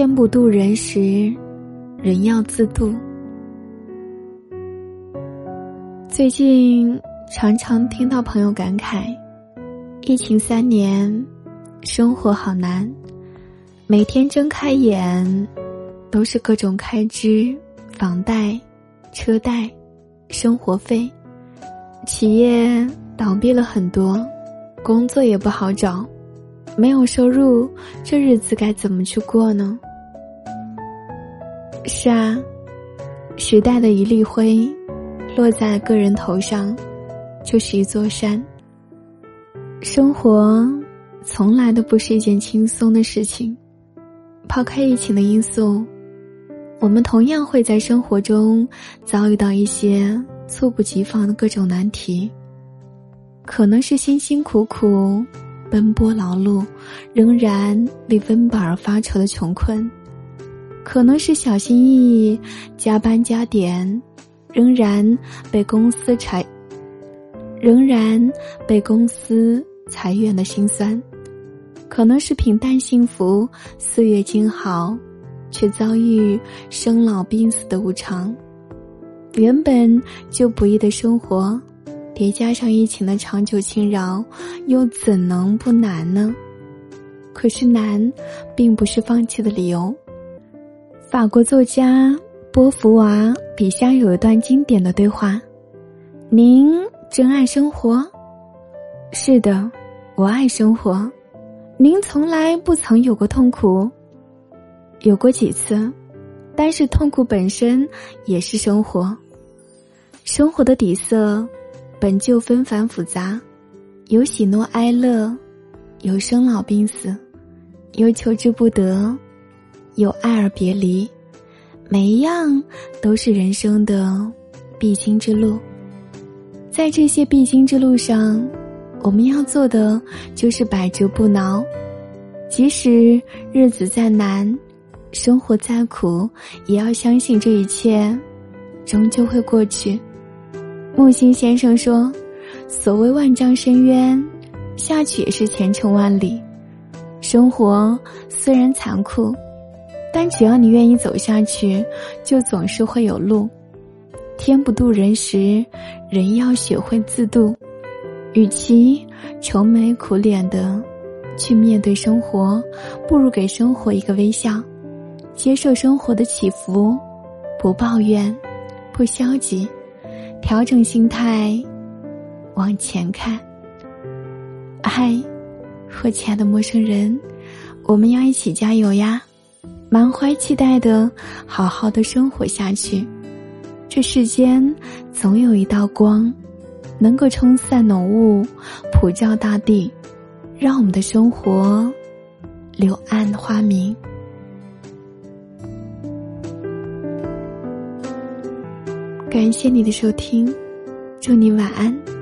天不渡人时，人要自渡。最近常常听到朋友感慨：疫情三年，生活好难，每天睁开眼，都是各种开支，房贷、车贷、生活费，企业倒闭了很多，工作也不好找。没有收入，这日子该怎么去过呢？是啊，时代的一粒灰，落在个人头上，就是一座山。生活从来都不是一件轻松的事情。抛开疫情的因素，我们同样会在生活中遭遇到一些猝不及防的各种难题，可能是辛辛苦苦。奔波劳碌，仍然为温饱而发愁的穷困，可能是小心翼翼加班加点，仍然被公司裁，仍然被公司裁员的心酸，可能是平淡幸福岁月静好，却遭遇生老病死的无常，原本就不易的生活。叠加上疫情的长久侵扰，又怎能不难呢？可是难，并不是放弃的理由。法国作家波伏娃笔下有一段经典的对话：“您真爱生活？”“是的，我爱生活。”“您从来不曾有过痛苦？”“有过几次，但是痛苦本身也是生活。生活的底色。”本就纷繁复杂，有喜怒哀乐，有生老病死，有求之不得，有爱而别离，每一样都是人生的必经之路。在这些必经之路上，我们要做的就是百折不挠，即使日子再难，生活再苦，也要相信这一切终究会过去。木心先生说：“所谓万丈深渊，下去也是前程万里。生活虽然残酷，但只要你愿意走下去，就总是会有路。天不渡人时，人要学会自渡。与其愁眉苦脸的去面对生活，不如给生活一个微笑，接受生活的起伏，不抱怨，不消极。”调整心态，往前看。嗨，我亲爱的陌生人，我们要一起加油呀！满怀期待的，好好的生活下去。这世间总有一道光，能够冲散浓雾，普照大地，让我们的生活柳暗花明。感谢你的收听，祝你晚安。